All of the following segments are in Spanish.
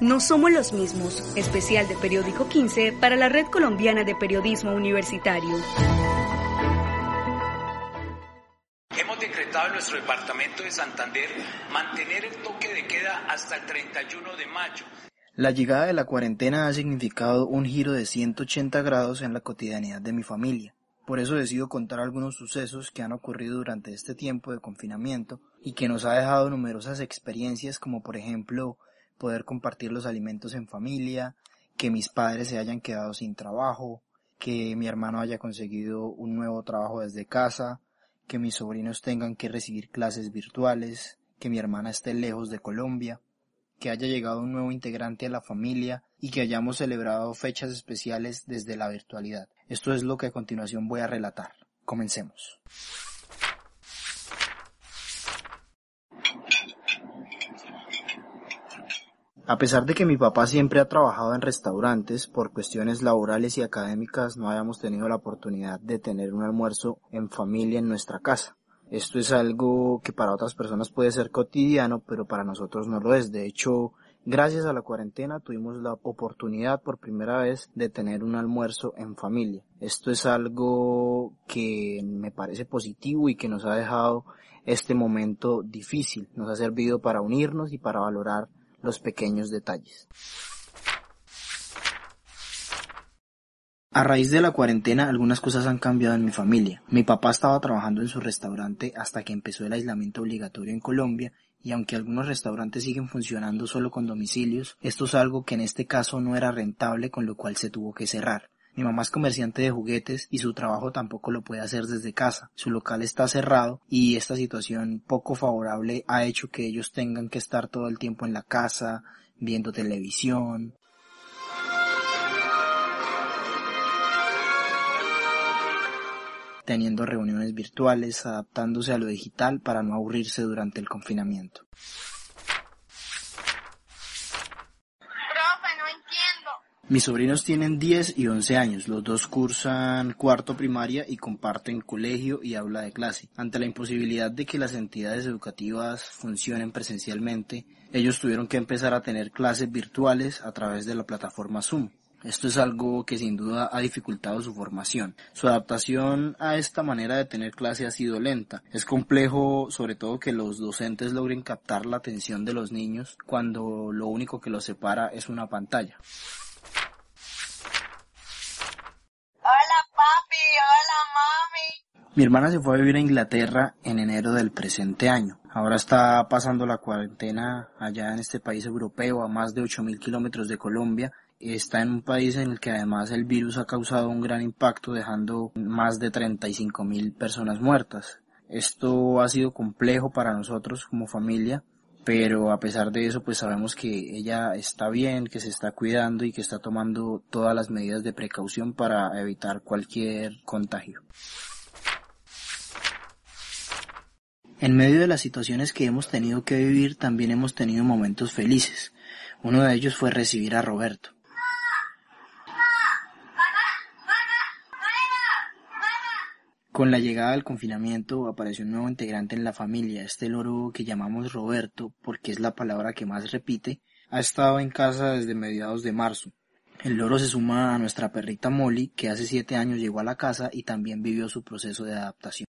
No somos los mismos. Especial de Periódico 15 para la Red Colombiana de Periodismo Universitario. Hemos decretado en nuestro departamento de Santander mantener el toque de queda hasta el 31 de mayo. La llegada de la cuarentena ha significado un giro de 180 grados en la cotidianidad de mi familia. Por eso decido contar algunos sucesos que han ocurrido durante este tiempo de confinamiento y que nos ha dejado numerosas experiencias como por ejemplo poder compartir los alimentos en familia, que mis padres se hayan quedado sin trabajo, que mi hermano haya conseguido un nuevo trabajo desde casa, que mis sobrinos tengan que recibir clases virtuales, que mi hermana esté lejos de Colombia, que haya llegado un nuevo integrante a la familia y que hayamos celebrado fechas especiales desde la virtualidad. Esto es lo que a continuación voy a relatar. Comencemos. A pesar de que mi papá siempre ha trabajado en restaurantes, por cuestiones laborales y académicas no habíamos tenido la oportunidad de tener un almuerzo en familia en nuestra casa. Esto es algo que para otras personas puede ser cotidiano, pero para nosotros no lo es. De hecho, gracias a la cuarentena tuvimos la oportunidad por primera vez de tener un almuerzo en familia. Esto es algo que me parece positivo y que nos ha dejado este momento difícil. Nos ha servido para unirnos y para valorar los pequeños detalles. A raíz de la cuarentena algunas cosas han cambiado en mi familia. Mi papá estaba trabajando en su restaurante hasta que empezó el aislamiento obligatorio en Colombia y aunque algunos restaurantes siguen funcionando solo con domicilios, esto es algo que en este caso no era rentable con lo cual se tuvo que cerrar. Mi mamá es comerciante de juguetes y su trabajo tampoco lo puede hacer desde casa. Su local está cerrado y esta situación poco favorable ha hecho que ellos tengan que estar todo el tiempo en la casa, viendo televisión, teniendo reuniones virtuales, adaptándose a lo digital para no aburrirse durante el confinamiento. Mis sobrinos tienen 10 y 11 años, los dos cursan cuarto primaria y comparten colegio y aula de clase. Ante la imposibilidad de que las entidades educativas funcionen presencialmente, ellos tuvieron que empezar a tener clases virtuales a través de la plataforma Zoom. Esto es algo que sin duda ha dificultado su formación. Su adaptación a esta manera de tener clase ha sido lenta. Es complejo sobre todo que los docentes logren captar la atención de los niños cuando lo único que los separa es una pantalla. Mi hermana se fue a vivir a Inglaterra en enero del presente año. Ahora está pasando la cuarentena allá en este país europeo a más de 8.000 kilómetros de Colombia. Está en un país en el que además el virus ha causado un gran impacto dejando más de 35.000 personas muertas. Esto ha sido complejo para nosotros como familia, pero a pesar de eso pues sabemos que ella está bien, que se está cuidando y que está tomando todas las medidas de precaución para evitar cualquier contagio. En medio de las situaciones que hemos tenido que vivir también hemos tenido momentos felices. Uno de ellos fue recibir a Roberto. Con la llegada del confinamiento apareció un nuevo integrante en la familia, este loro que llamamos Roberto porque es la palabra que más repite, ha estado en casa desde mediados de marzo. El loro se suma a nuestra perrita Molly, que hace siete años llegó a la casa y también vivió su proceso de adaptación.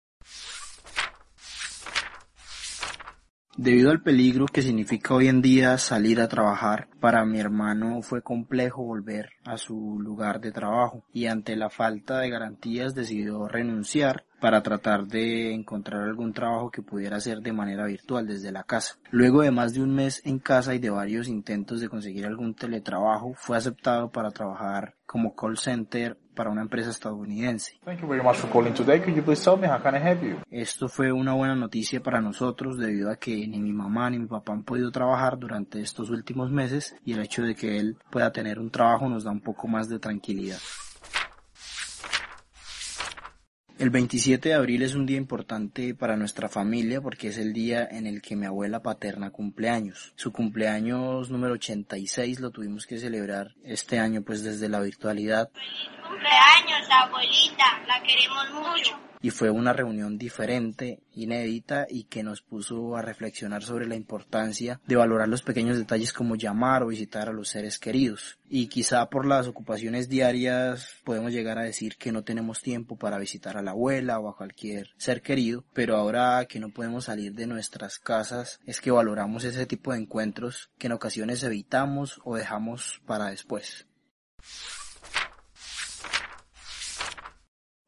Debido al peligro que significa hoy en día salir a trabajar, para mi hermano fue complejo volver a su lugar de trabajo y ante la falta de garantías decidió renunciar para tratar de encontrar algún trabajo que pudiera hacer de manera virtual desde la casa. Luego de más de un mes en casa y de varios intentos de conseguir algún teletrabajo, fue aceptado para trabajar como call center para una empresa estadounidense. Esto fue una buena noticia para nosotros debido a que ni mi mamá ni mi papá han podido trabajar durante estos últimos meses y el hecho de que él pueda tener un trabajo nos da un poco más de tranquilidad. El 27 de abril es un día importante para nuestra familia porque es el día en el que mi abuela paterna cumpleaños. Su cumpleaños número 86 lo tuvimos que celebrar este año pues desde la virtualidad. Feliz cumpleaños, abuelita, la queremos mucho y fue una reunión diferente, inédita y que nos puso a reflexionar sobre la importancia de valorar los pequeños detalles como llamar o visitar a los seres queridos. Y quizá por las ocupaciones diarias podemos llegar a decir que no tenemos tiempo para visitar a la abuela o a cualquier ser querido, pero ahora que no podemos salir de nuestras casas es que valoramos ese tipo de encuentros que en ocasiones evitamos o dejamos para después.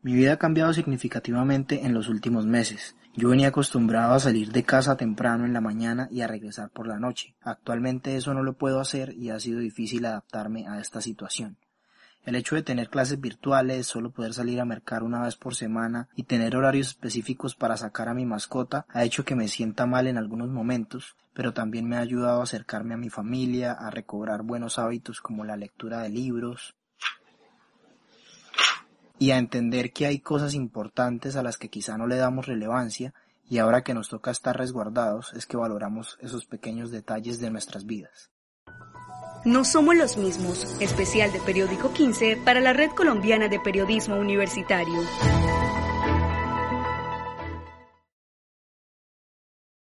Mi vida ha cambiado significativamente en los últimos meses. Yo venía acostumbrado a salir de casa temprano en la mañana y a regresar por la noche. Actualmente eso no lo puedo hacer y ha sido difícil adaptarme a esta situación. El hecho de tener clases virtuales, solo poder salir a mercar una vez por semana y tener horarios específicos para sacar a mi mascota ha hecho que me sienta mal en algunos momentos, pero también me ha ayudado a acercarme a mi familia, a recobrar buenos hábitos como la lectura de libros, y a entender que hay cosas importantes a las que quizá no le damos relevancia y ahora que nos toca estar resguardados es que valoramos esos pequeños detalles de nuestras vidas. No somos los mismos, especial de Periódico 15 para la Red Colombiana de Periodismo Universitario.